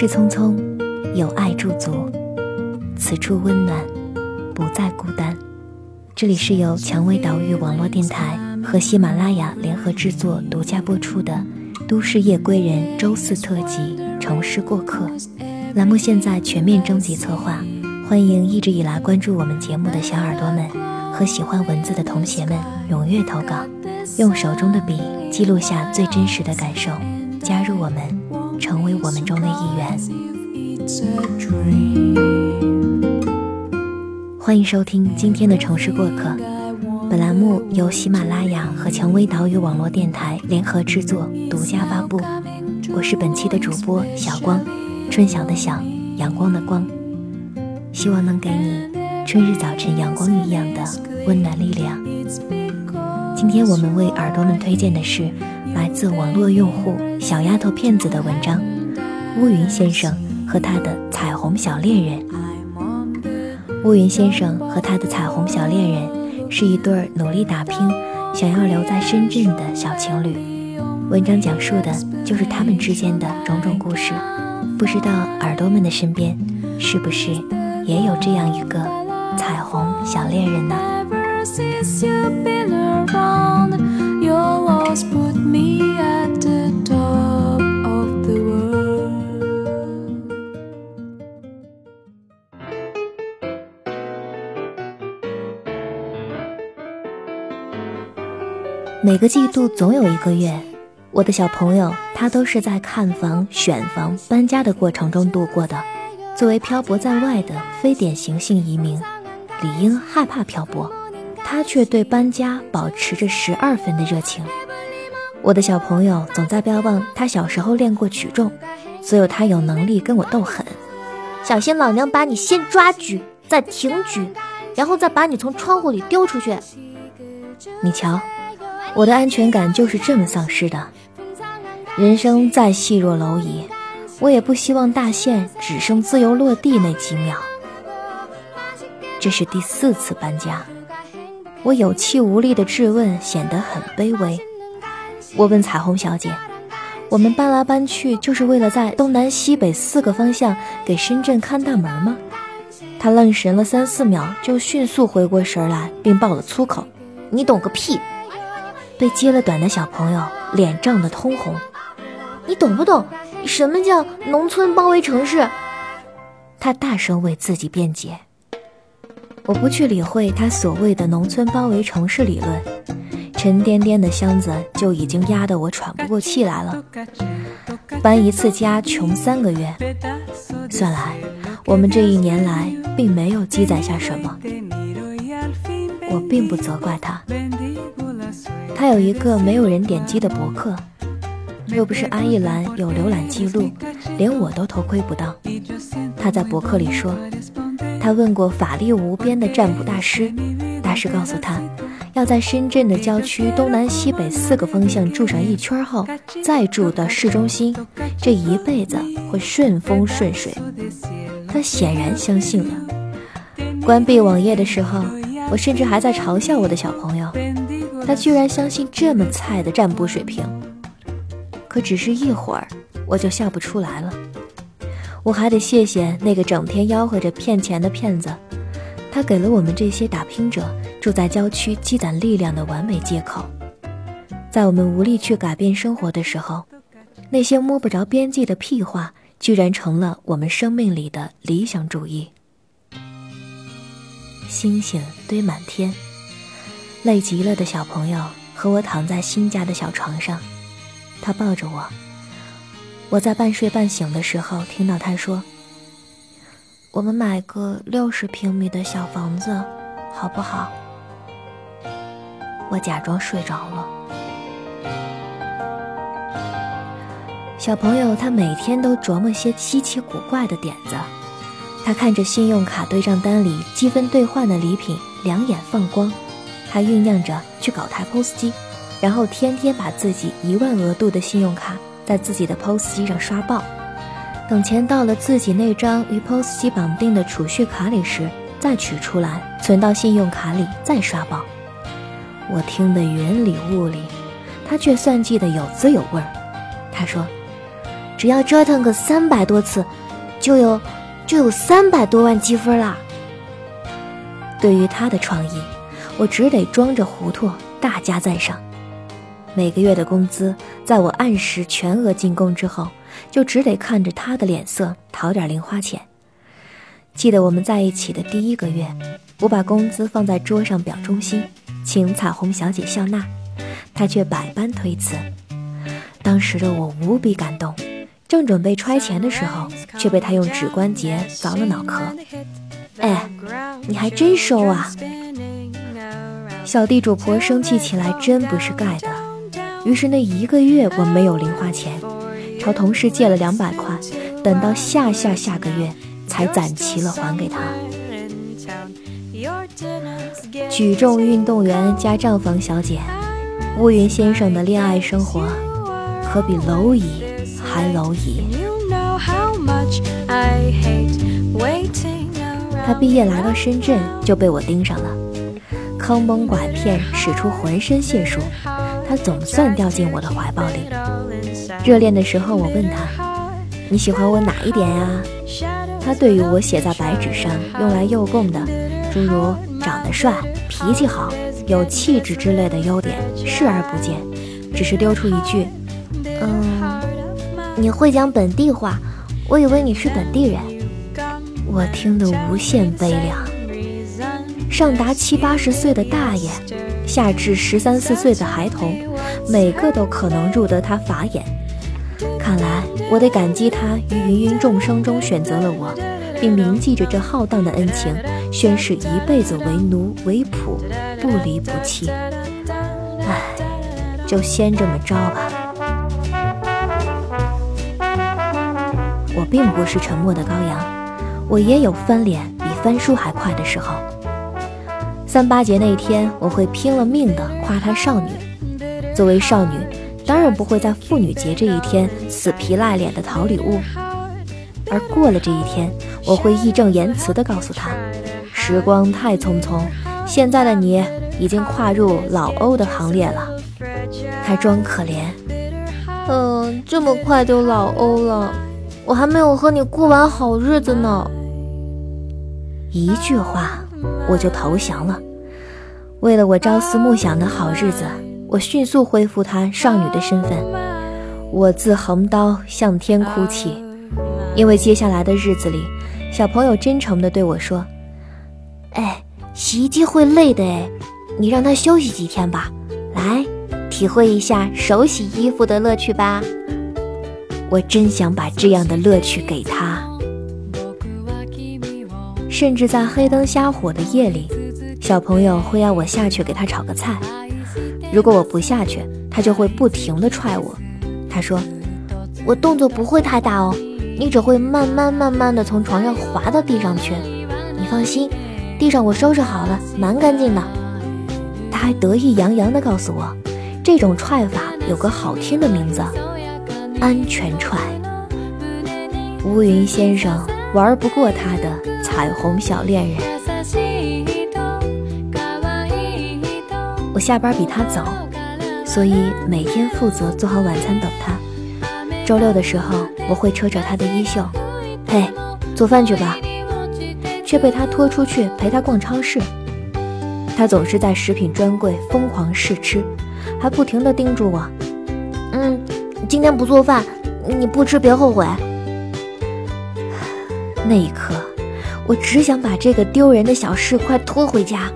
事匆匆，有爱驻足，此处温暖，不再孤单。这里是由蔷薇岛屿网络电台和喜马拉雅联合制作、独家播出的《都市夜归人》周四特辑《城市过客》栏目，现在全面征集策划，欢迎一直以来关注我们节目的小耳朵们和喜欢文字的同学们踊跃投稿，用手中的笔记录下最真实的感受，加入我们。成为我们中的一员。欢迎收听今天的城市过客。本栏目由喜马拉雅和蔷薇岛屿网络电台联合制作、独家发布。我是本期的主播小光，春晓的晓，阳光的光。希望能给你春日早晨阳光一样的温暖力量。今天我们为耳朵们推荐的是。自网络用户小丫头骗子的文章，乌云先生和他的彩虹小恋人。乌云先生和他的彩虹小恋人是一对努力打拼、想要留在深圳的小情侣。文章讲述的就是他们之间的种种故事。不知道耳朵们的身边是不是也有这样一个彩虹小恋人呢？每个季度总有一个月，我的小朋友他都是在看房、选房、搬家的过程中度过的。作为漂泊在外的非典型性移民，理应害怕漂泊，他却对搬家保持着十二分的热情。我的小朋友总在标榜他小时候练过举重，所以他有能力跟我斗狠。小心老娘把你先抓举，再挺举，然后再把你从窗户里丢出去。你瞧。我的安全感就是这么丧失的。人生再细若蝼蚁，我也不希望大限只剩自由落地那几秒。这是第四次搬家，我有气无力的质问显得很卑微。我问彩虹小姐：“我们搬来搬去就是为了在东南西北四个方向给深圳看大门吗？”她愣神了三四秒，就迅速回过神来，并爆了粗口：“你懂个屁！”被揭了短的小朋友脸涨得通红，你懂不懂什么叫农村包围城市？他大声为自己辩解。我不去理会他所谓的农村包围城市理论，沉甸甸的箱子就已经压得我喘不过气来了。搬一次家穷三个月，算来我们这一年来并没有积攒下什么。我并不责怪他。他有一个没有人点击的博客，又不是安逸兰有浏览记录，连我都头盔不到。他在博客里说，他问过法力无边的占卜大师，大师告诉他，要在深圳的郊区东南西北四个方向住上一圈后，再住到市中心，这一辈子会顺风顺水。他显然相信了。关闭网页的时候，我甚至还在嘲笑我的小朋友。他居然相信这么菜的占卜水平，可只是一会儿，我就笑不出来了。我还得谢谢那个整天吆喝着骗钱的骗子，他给了我们这些打拼者住在郊区积攒力量的完美借口。在我们无力去改变生活的时候，那些摸不着边际的屁话，居然成了我们生命里的理想主义。星星堆满天。累极了的小朋友和我躺在新家的小床上，他抱着我。我在半睡半醒的时候听到他说：“我们买个六十平米的小房子，好不好？”我假装睡着了。小朋友他每天都琢磨些稀奇古怪的点子，他看着信用卡对账单里积分兑换的礼品，两眼放光。他酝酿着去搞台 POS 机，然后天天把自己一万额度的信用卡在自己的 POS 机上刷爆，等钱到了自己那张与 POS 机绑定的储蓄卡里时，再取出来存到信用卡里再刷爆。我听得云里雾里，他却算计得有滋有味儿。他说：“只要折腾个三百多次，就有就有三百多万积分啦。对于他的创意，我只得装着糊涂，大加赞赏。每个月的工资，在我按时全额进贡之后，就只得看着他的脸色讨点零花钱。记得我们在一起的第一个月，我把工资放在桌上表忠心，请彩虹小姐笑纳，他却百般推辞。当时的我无比感动，正准备揣钱的时候，却被他用指关节凿了脑壳。哎，你还真收啊！小地主婆生气起来真不是盖的。于是那一个月我没有零花钱，朝同事借了两百块，等到下下下个月才攒齐了还给他。举重运动员加账房小姐，乌云先生的恋爱生活可比蝼蚁还蝼蚁。他毕业来到深圳就被我盯上了，坑蒙拐骗使出浑身解数，他总算掉进我的怀抱里。热恋的时候，我问他：“你喜欢我哪一点呀？”他对于我写在白纸上用来诱供的，诸如长得帅、脾气好、有气质之类的优点视而不见，只是丢出一句：“嗯，你会讲本地话，我以为你是本地人。”我听得无限悲凉，上达七八十岁的大爷，下至十三四岁的孩童，每个都可能入得他法眼。看来我得感激他于芸芸众生中选择了我，并铭记着这浩荡的恩情，宣誓一辈子为奴为仆，不离不弃。唉，就先这么着吧。我并不是沉默的羔羊。我也有翻脸比翻书还快的时候。三八节那天，我会拼了命的夸她少女。作为少女，当然不会在妇女节这一天死皮赖脸的讨礼物。而过了这一天，我会义正言辞的告诉她，时光太匆匆，现在的你已经跨入老欧的行列了。她装可怜，嗯，这么快就老欧了，我还没有和你过完好日子呢。一句话，我就投降了。为了我朝思暮想的好日子，我迅速恢复她少女的身份。我自横刀向天哭泣，因为接下来的日子里，小朋友真诚地对我说：“哎，洗衣机会累的哎，你让它休息几天吧，来，体会一下手洗衣服的乐趣吧。”我真想把这样的乐趣给他。甚至在黑灯瞎火的夜里，小朋友会要我下去给他炒个菜。如果我不下去，他就会不停地踹我。他说：“我动作不会太大哦，你只会慢慢慢慢地从床上滑到地上去。你放心，地上我收拾好了，蛮干净的。”他还得意洋洋地告诉我，这种踹法有个好听的名字——安全踹。乌云先生玩不过他的。彩虹小恋人，我下班比他早，所以每天负责做好晚餐等他。周六的时候，我会扯扯他的衣袖，嘿，做饭去吧，却被他拖出去陪他逛超市。他总是在食品专柜疯狂试吃，还不停地叮嘱我：“嗯，今天不做饭，你不吃别后悔。”那一刻。我只想把这个丢人的小事快拖回家。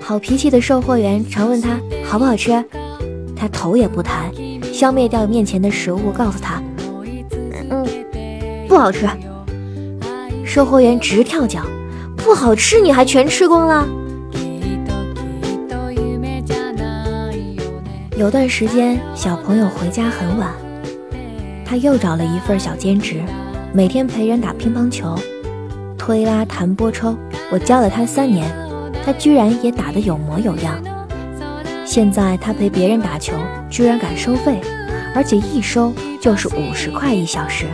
好脾气的售货员常问他好不好吃，他头也不抬，消灭掉面前的食物，告诉他：“嗯，不好吃。”售货员直跳脚：“不好吃你还全吃光了？”有段时间，小朋友回家很晚，他又找了一份小兼职，每天陪人打乒乓球。推拉弹拨抽，我教了他三年，他居然也打得有模有样。现在他陪别人打球，居然敢收费，而且一收就是五十块一小时。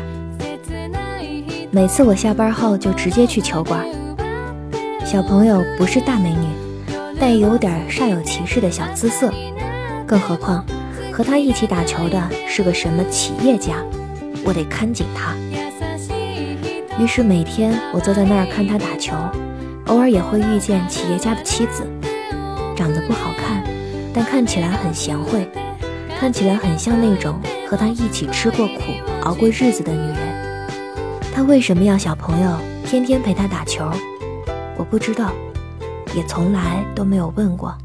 每次我下班后就直接去球馆。小朋友不是大美女，带有点煞有其事的小姿色，更何况和他一起打球的是个什么企业家。我得看紧他。于是每天我坐在那儿看他打球，偶尔也会遇见企业家的妻子，长得不好看，但看起来很贤惠，看起来很像那种和他一起吃过苦、熬过日子的女人。他为什么要小朋友天天陪他打球？我不知道，也从来都没有问过。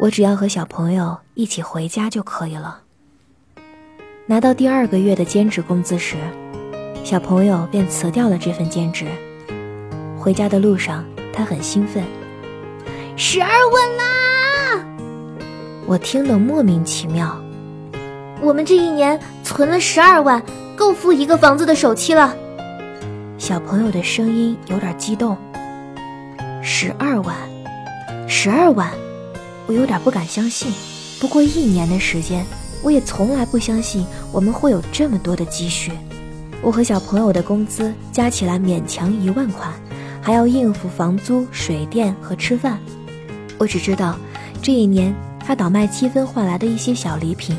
我只要和小朋友一起回家就可以了。拿到第二个月的兼职工资时，小朋友便辞掉了这份兼职。回家的路上，他很兴奋：“十二万啦！”我听得莫名其妙。我们这一年存了十二万，够付一个房子的首期了。小朋友的声音有点激动。十二万，十二万，我有点不敢相信。不过一年的时间。我也从来不相信我们会有这么多的积蓄。我和小朋友的工资加起来勉强一万块，还要应付房租、水电和吃饭。我只知道，这一年他倒卖积分换来的一些小礼品，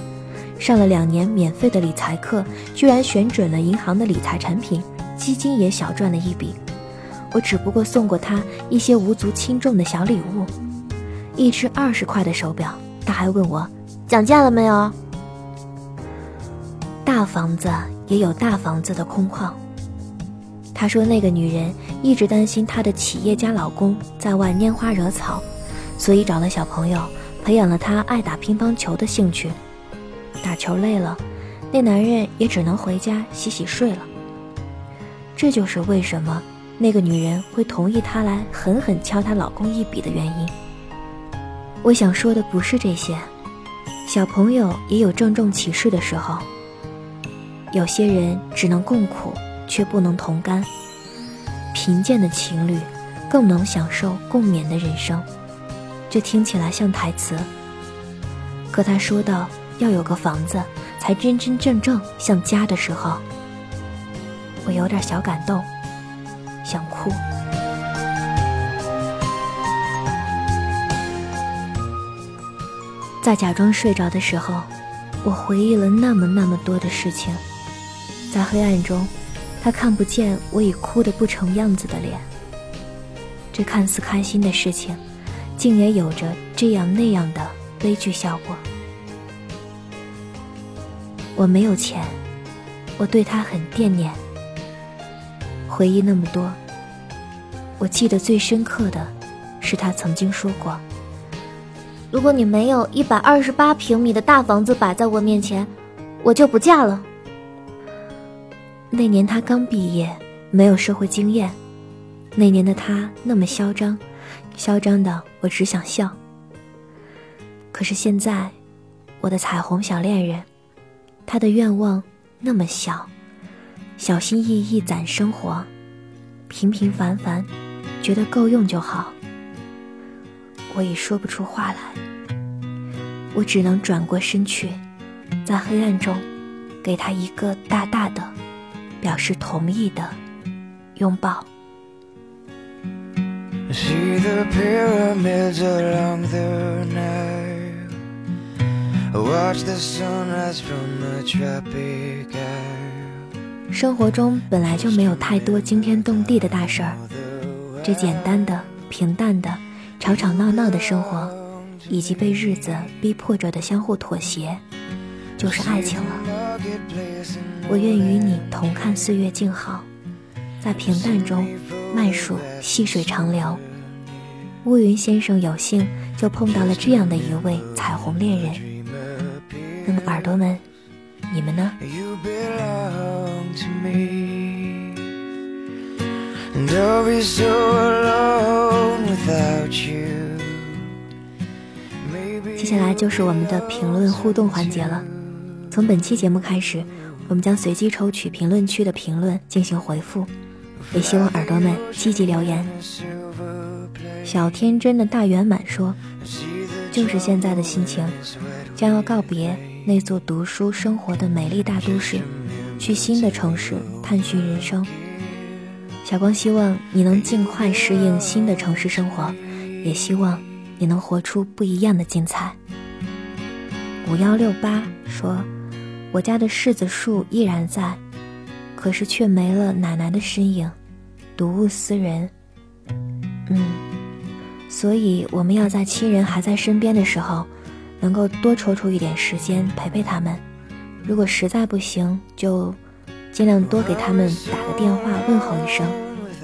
上了两年免费的理财课，居然选准了银行的理财产品，基金也小赚了一笔。我只不过送过他一些无足轻重的小礼物，一只二十块的手表。他还问我讲价了没有。大房子也有大房子的空旷。他说，那个女人一直担心她的企业家老公在外拈花惹草，所以找了小朋友，培养了他爱打乒乓球的兴趣。打球累了，那男人也只能回家洗洗睡了。这就是为什么那个女人会同意他来狠狠敲她老公一笔的原因。我想说的不是这些，小朋友也有郑重其事的时候。有些人只能共苦，却不能同甘。贫贱的情侣，更能享受共勉的人生。这听起来像台词，可他说到要有个房子，才真真正正像家的时候，我有点小感动，想哭。在假装睡着的时候，我回忆了那么那么多的事情。在黑暗中，他看不见我已哭得不成样子的脸。这看似开心的事情，竟也有着这样那样的悲剧效果。我没有钱，我对他很惦念。回忆那么多，我记得最深刻的，是他曾经说过：“如果你没有一百二十八平米的大房子摆在我面前，我就不嫁了。”那年他刚毕业，没有社会经验。那年的他那么嚣张，嚣张的我只想笑。可是现在，我的彩虹小恋人，他的愿望那么小，小心翼翼攒生活，平平凡凡，觉得够用就好。我已说不出话来，我只能转过身去，在黑暗中，给他一个大大的。表示同意的拥抱。生活中本来就没有太多惊天动地的大事儿，这简单的、平淡的、吵吵闹闹的生活，以及被日子逼迫着的相互妥协，就是爱情了。我愿与你同看岁月静好，在平淡中慢数细水长流。乌云先生有幸就碰到了这样的一位彩虹恋人。那么耳朵们，你们呢？接下来就是我们的评论互动环节了。从本期节目开始。我们将随机抽取评论区的评论进行回复，也希望耳朵们积极留言。小天真的大圆满说：“就是现在的心情，将要告别那座读书生活的美丽大都市，去新的城市探寻人生。小光希望你能尽快适应新的城市生活，也希望你能活出不一样的精彩。”五幺六八说。我家的柿子树依然在，可是却没了奶奶的身影，睹物思人。嗯，所以我们要在亲人还在身边的时候，能够多抽出一点时间陪陪他们。如果实在不行，就尽量多给他们打个电话问候一声，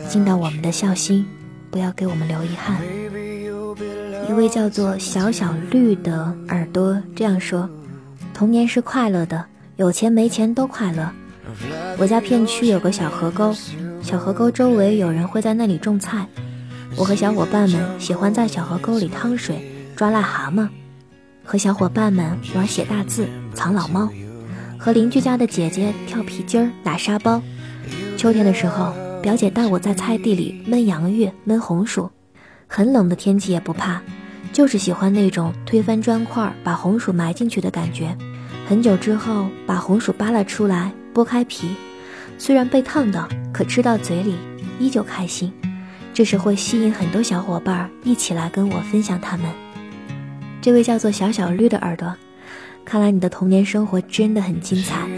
尽到我们的孝心，不要给我们留遗憾。一位叫做小小绿的耳朵这样说：“童年是快乐的，有钱没钱都快乐。我家片区有个小河沟，小河沟周围有人会在那里种菜。我和小伙伴们喜欢在小河沟里趟水、抓癞蛤蟆，和小伙伴们玩写大字、藏老猫，和邻居家的姐姐跳皮筋儿、打沙包。秋天的时候，表姐带我在菜地里焖洋芋、焖红薯，很冷的天气也不怕。”就是喜欢那种推翻砖块，把红薯埋进去的感觉。很久之后，把红薯扒拉出来，剥开皮，虽然被烫到，可吃到嘴里依旧开心。这时会吸引很多小伙伴一起来跟我分享他们。这位叫做小小绿的耳朵，看来你的童年生活真的很精彩。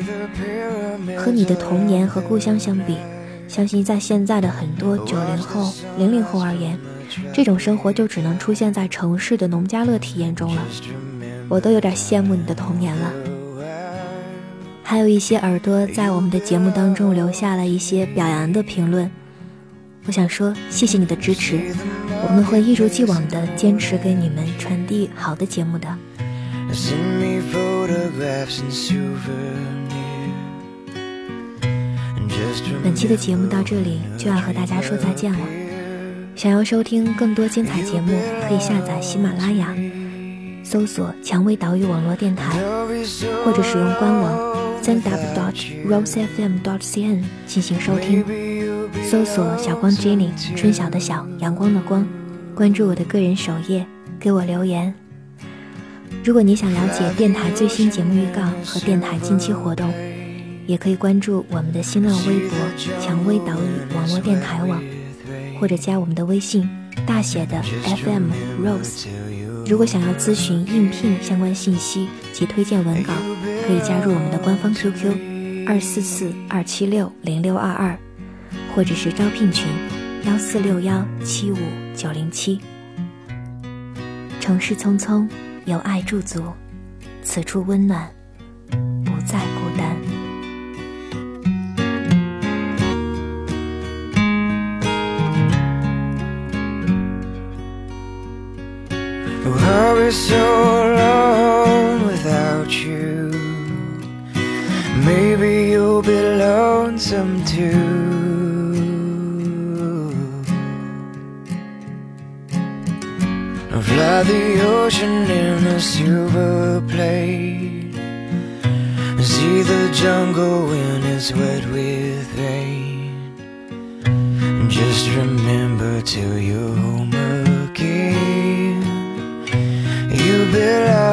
和你的童年和故乡相比，相信在现在的很多九零后、零零后而言。这种生活就只能出现在城市的农家乐体验中了，我都有点羡慕你的童年了。还有一些耳朵在我们的节目当中留下了一些表扬的评论，我想说谢谢你的支持，我们会一如既往的坚持给你们传递好的节目的。本期的节目到这里就要和大家说再见了。想要收听更多精彩节目，可以下载喜马拉雅，搜索“蔷薇岛屿网络电台”，或者使用官网 www.rosefm.cn 进行收听。搜索“小光 Jenny”，春晓的晓，阳光的光，关注我的个人首页，给我留言。如果你想了解电台最新节目预告和电台近期活动，也可以关注我们的新浪微博“蔷薇岛屿网络电台网”。或者加我们的微信，大写的 FM Rose。如果想要咨询应聘相关信息及推荐文稿，可以加入我们的官方 QQ 二四四二七六零六二二，或者是招聘群幺四六幺七五九零七。城市匆匆，有爱驻足，此处温暖，不在 I'll be so alone without you? Maybe you'll be lonesome too. I'll fly the ocean in a silver plate. See the jungle when it's wet with rain. Just remember till you're that I